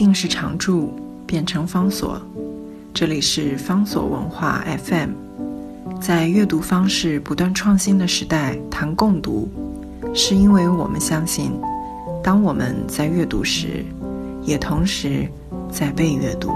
定是常驻，变成方所。这里是方所文化 FM。在阅读方式不断创新的时代，谈共读，是因为我们相信，当我们在阅读时，也同时在被阅读。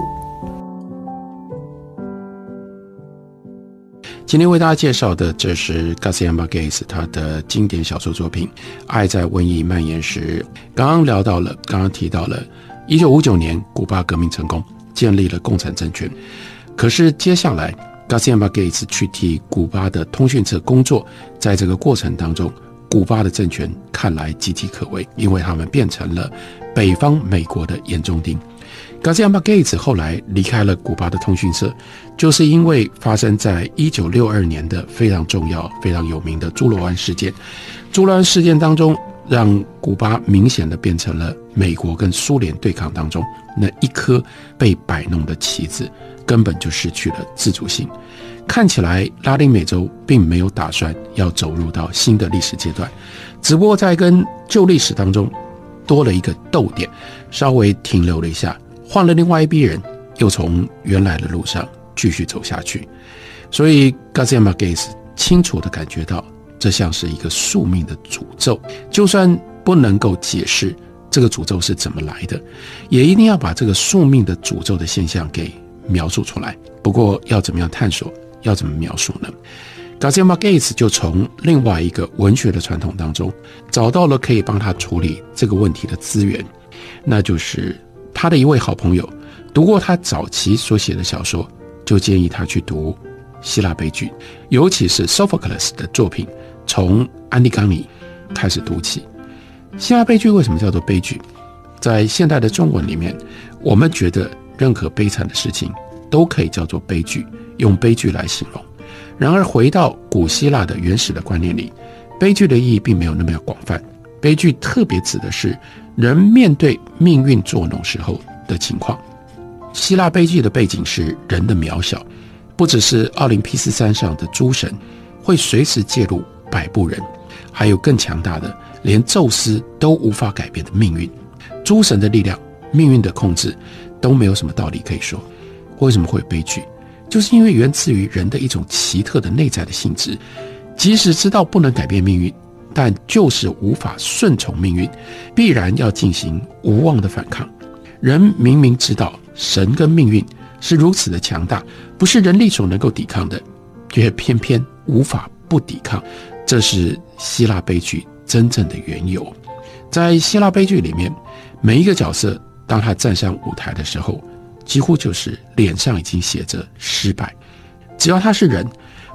今天为大家介绍的，这是 Garcia Marquez 他的经典小说作品《爱在瘟疫蔓延时》。刚刚聊到了，刚刚提到了，一九五九年古巴革命成功，建立了共产政权。可是接下来，Garcia Marquez 去替古巴的通讯社工作，在这个过程当中，古巴的政权看来岌岌可危，因为他们变成了北方美国的眼中钉。Garcia Marquez 后来离开了古巴的通讯社，就是因为发生在一九六二年的非常重要、非常有名的朱罗湾事件。朱罗湾事件当中，让古巴明显的变成了美国跟苏联对抗当中那一颗被摆弄的棋子，根本就失去了自主性。看起来拉丁美洲并没有打算要走入到新的历史阶段，只不过在跟旧历史当中多了一个逗点，稍微停留了一下。换了另外一批人，又从原来的路上继续走下去，所以 Garcia Marquez 清楚地感觉到，这像是一个宿命的诅咒。就算不能够解释这个诅咒是怎么来的，也一定要把这个宿命的诅咒的现象给描述出来。不过要怎么样探索，要怎么描述呢？Garcia Marquez 就从另外一个文学的传统当中，找到了可以帮他处理这个问题的资源，那就是。他的一位好朋友读过他早期所写的小说，就建议他去读希腊悲剧，尤其是 Sophocles 的作品，从《安提冈尼》开始读起。希腊悲剧为什么叫做悲剧？在现代的中文里面，我们觉得任何悲惨的事情都可以叫做悲剧，用悲剧来形容。然而，回到古希腊的原始的观念里，悲剧的意义并没有那么广泛。悲剧特别指的是。人面对命运作弄时候的情况，希腊悲剧的背景是人的渺小，不只是奥林匹斯山上的诸神会随时介入摆布人，还有更强大的，连宙斯都无法改变的命运。诸神的力量、命运的控制都没有什么道理可以说。为什么会有悲剧？就是因为源自于人的一种奇特的内在的性质，即使知道不能改变命运。但就是无法顺从命运，必然要进行无望的反抗。人明明知道神跟命运是如此的强大，不是人力所能够抵抗的，却偏偏无法不抵抗。这是希腊悲剧真正的缘由。在希腊悲剧里面，每一个角色当他站上舞台的时候，几乎就是脸上已经写着失败。只要他是人，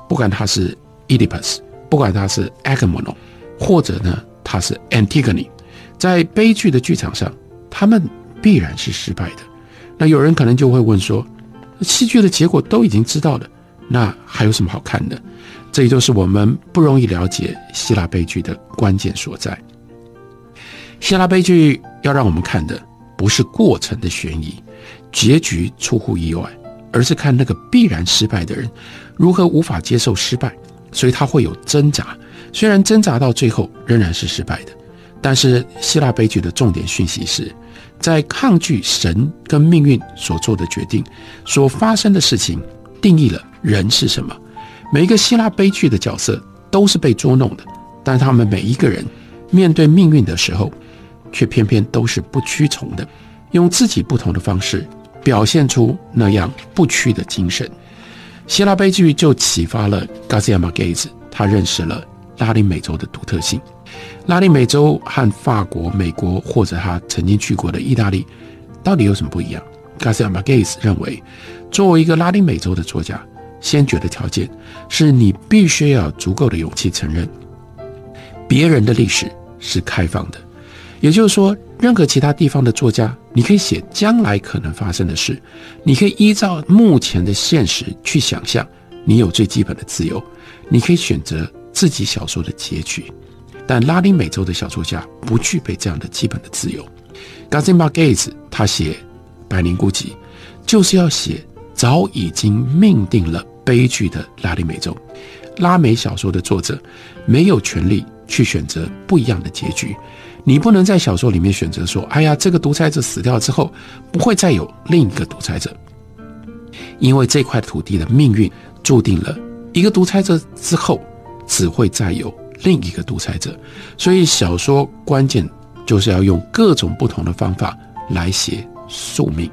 不管他是 Oedipus，不管他是 Agamemnon。或者呢，他是 Antigone，在悲剧的剧场上，他们必然是失败的。那有人可能就会问说，戏剧的结果都已经知道了，那还有什么好看的？这也就是我们不容易了解希腊悲剧的关键所在。希腊悲剧要让我们看的不是过程的悬疑，结局出乎意外，而是看那个必然失败的人如何无法接受失败，所以他会有挣扎。虽然挣扎到最后仍然是失败的，但是希腊悲剧的重点讯息是，在抗拒神跟命运所做的决定所发生的事情，定义了人是什么。每一个希腊悲剧的角色都是被捉弄的，但他们每一个人面对命运的时候，却偏偏都是不屈从的，用自己不同的方式表现出那样不屈的精神。希腊悲剧就启发了 Garcia Marquez，他认识了。拉丁美洲的独特性，拉丁美洲和法国、美国或者他曾经去过的意大利，到底有什么不一样？Garcia Marquez 认为，作为一个拉丁美洲的作家，先决的条件是你必须要有足够的勇气承认，别人的历史是开放的。也就是说，任何其他地方的作家，你可以写将来可能发生的事，你可以依照目前的现实去想象，你有最基本的自由，你可以选择。自己小说的结局，但拉丁美洲的小说家不具备这样的基本的自由。Garcia Marquez 他写《百年孤寂》，就是要写早已经命定了悲剧的拉丁美洲。拉美小说的作者没有权利去选择不一样的结局，你不能在小说里面选择说：“哎呀，这个独裁者死掉之后，不会再有另一个独裁者。”因为这块土地的命运注定了一个独裁者之后，只会再有另一个独裁者。所以小说关键就是要用各种不同的方法来写宿命。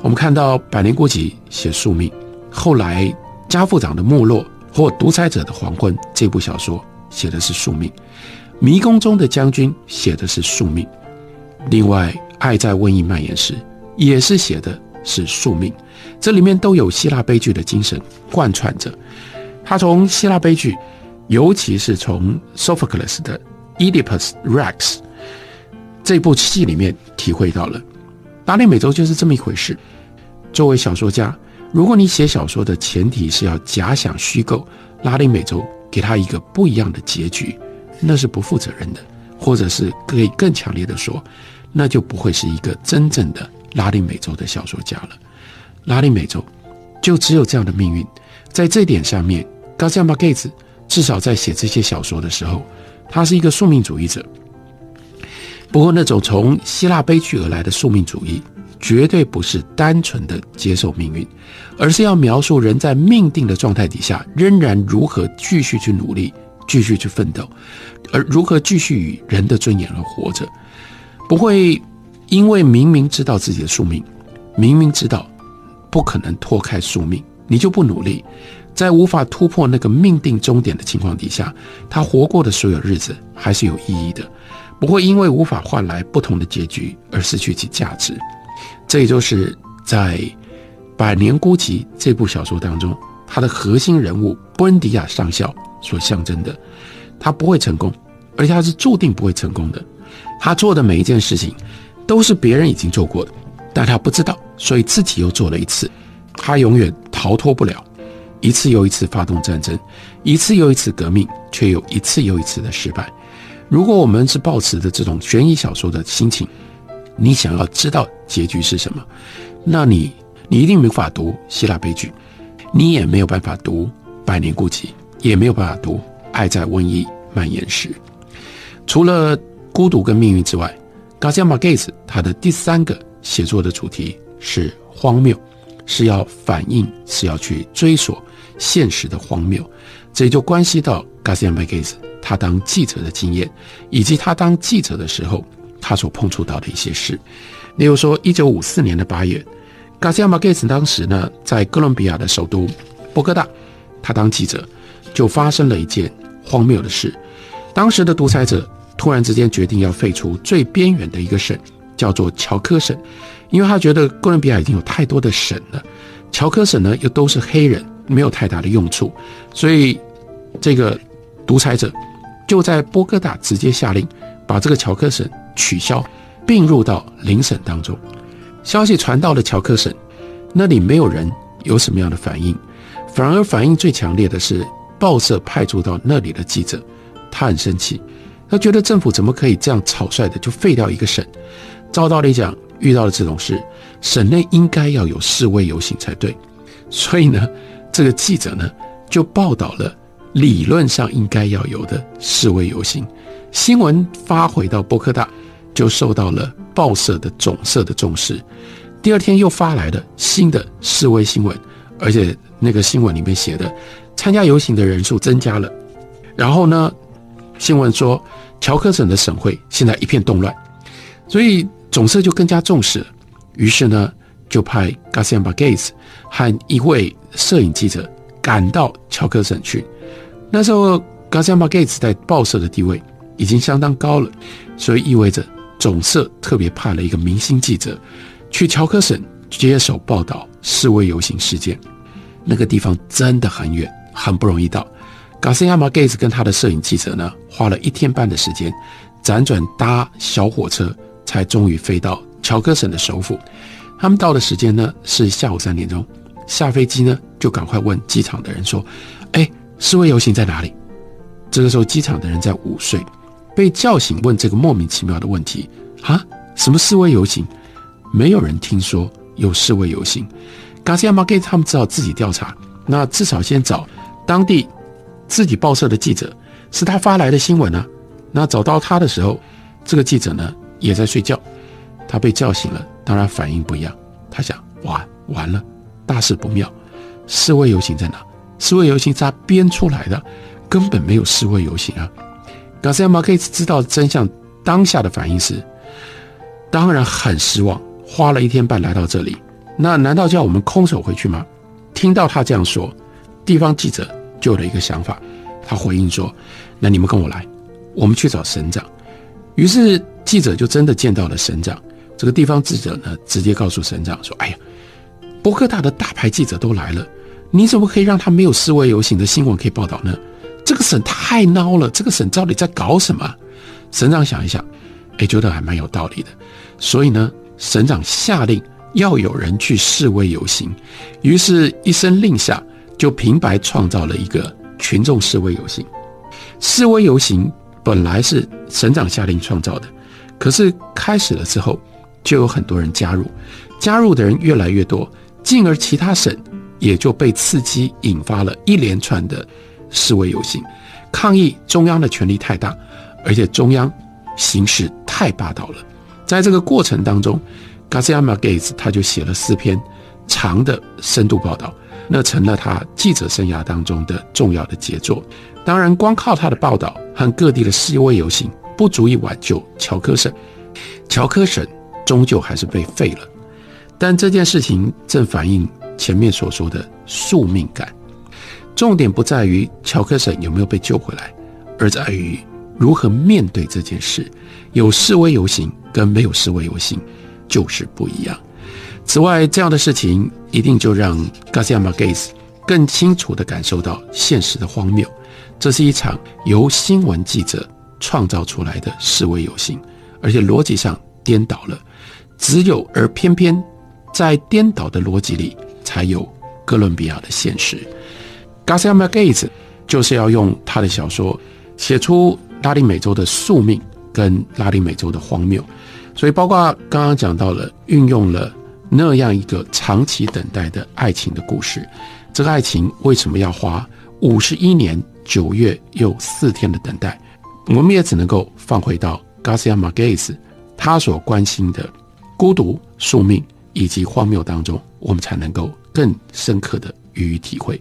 我们看到《百年孤寂》写宿命，后来家父长的没落或独裁者的黄昏这部小说写的是宿命。迷宫中的将军写的是宿命，另外《爱在瘟疫蔓延时》也是写的是宿命，这里面都有希腊悲剧的精神贯穿着。他从希腊悲剧，尤其是从 Sophocles 的《Oedipus Rex》这部戏里面体会到了，拉丁美洲就是这么一回事。作为小说家，如果你写小说的前提是要假想虚构拉丁美洲，给他一个不一样的结局。那是不负责任的，或者是可以更强烈的说，那就不会是一个真正的拉丁美洲的小说家了。拉丁美洲就只有这样的命运，在这点上面，高加马盖茨至少在写这些小说的时候，他是一个宿命主义者。不过，那种从希腊悲剧而来的宿命主义，绝对不是单纯的接受命运，而是要描述人在命定的状态底下，仍然如何继续去努力。继续去奋斗，而如何继续与人的尊严而活着，不会因为明明知道自己的宿命，明明知道不可能脱开宿命，你就不努力，在无法突破那个命定终点的情况底下，他活过的所有日子还是有意义的，不会因为无法换来不同的结局而失去其价值。这也就是在《百年孤寂》这部小说当中，他的核心人物布恩迪亚上校。所象征的，他不会成功，而且他是注定不会成功的。他做的每一件事情，都是别人已经做过的，但他不知道，所以自己又做了一次。他永远逃脱不了，一次又一次发动战争，一次又一次革命，却又一次又一次的失败。如果我们是抱持着这种悬疑小说的心情，你想要知道结局是什么，那你你一定没法读希腊悲剧，你也没有办法读百年孤寂。也没有办法读《爱在瘟疫蔓延时》。除了孤独跟命运之外，Garcia Marquez 他的第三个写作的主题是荒谬，是要反映，是要去追索现实的荒谬。这也就关系到 Garcia Marquez 他当记者的经验，以及他当记者的时候他所碰触到的一些事。例如说，一九五四年的八月，Garcia Marquez 当时呢在哥伦比亚的首都波哥大，他当记者。就发生了一件荒谬的事，当时的独裁者突然之间决定要废除最边缘的一个省，叫做乔科省，因为他觉得哥伦比亚已经有太多的省了，乔科省呢又都是黑人，没有太大的用处，所以这个独裁者就在波哥大直接下令把这个乔科省取消，并入到邻省当中。消息传到了乔克省，那里没有人有什么样的反应，反而反应最强烈的是。报社派驻到那里的记者，他很生气，他觉得政府怎么可以这样草率的就废掉一个省？照道理讲，遇到了这种事，省内应该要有示威游行才对。所以呢，这个记者呢就报道了理论上应该要有的示威游行。新闻发回到波克大，就受到了报社的总社的重视。第二天又发来了新的示威新闻，而且那个新闻里面写的。参加游行的人数增加了，然后呢，新闻说乔克省的省会现在一片动乱，所以总社就更加重视了。于是呢，就派 Garcia Marquez 和一位摄影记者赶到乔克省去。那时候 Garcia Marquez 在报社的地位已经相当高了，所以意味着总社特别派了一个明星记者去乔克省接手报道示威游行事件。那个地方真的很远。很不容易到，Garcia Marquez 跟他的摄影记者呢，花了一天半的时间，辗转搭小火车，才终于飞到乔科省的首府。他们到的时间呢是下午三点钟，下飞机呢就赶快问机场的人说：“哎，示威游行在哪里？”这个时候机场的人在午睡，被叫醒问这个莫名其妙的问题：“啊，什么示威游行？没有人听说有示威游行。”Garcia Market，他们只好自己调查，那至少先找。当地自己报社的记者是他发来的新闻啊。那找到他的时候，这个记者呢也在睡觉，他被叫醒了，当然反应不一样。他想：哇，完了，大事不妙！示威游行在哪？示威游行是他编出来的，根本没有示威游行啊！冈西亚马可以知道真相，当下的反应是，当然很失望。花了一天半来到这里，那难道叫我们空手回去吗？听到他这样说，地方记者就有了一个想法，他回应说：“那你们跟我来，我们去找省长。”于是记者就真的见到了省长。这个地方记者呢，直接告诉省长说：“哎呀，博克大的大牌记者都来了，你怎么可以让他没有示威游行的新闻可以报道呢？这个省太孬了，这个省到底在搞什么？”省长想一想，哎，觉得还蛮有道理的，所以呢，省长下令要有人去示威游行。于是，一声令下，就平白创造了一个群众示威游行。示威游行本来是省长下令创造的，可是开始了之后。就有很多人加入，加入的人越来越多，进而其他省也就被刺激，引发了一连串的示威游行，抗议中央的权力太大，而且中央行事太霸道了。在这个过程当中，Garcia Marquez 他就写了四篇长的深度报道，那成了他记者生涯当中的重要的杰作。当然，光靠他的报道和各地的示威游行不足以挽救乔科省，乔科省。终究还是被废了，但这件事情正反映前面所说的宿命感。重点不在于乔克森有没有被救回来，而在于如何面对这件事。有示威游行跟没有示威游行就是不一样。此外，这样的事情一定就让 Garcia Marquez 更清楚地感受到现实的荒谬。这是一场由新闻记者创造出来的示威游行，而且逻辑上颠倒了。只有而偏偏，在颠倒的逻辑里，才有哥伦比亚的现实。Garcia Marquez 就是要用他的小说写出拉丁美洲的宿命跟拉丁美洲的荒谬，所以包括刚刚讲到了运用了那样一个长期等待的爱情的故事。这个爱情为什么要花五十一年九月又四天的等待？我们也只能够放回到 Garcia Marquez 他所关心的。孤独、宿命以及荒谬当中，我们才能够更深刻的予以体会。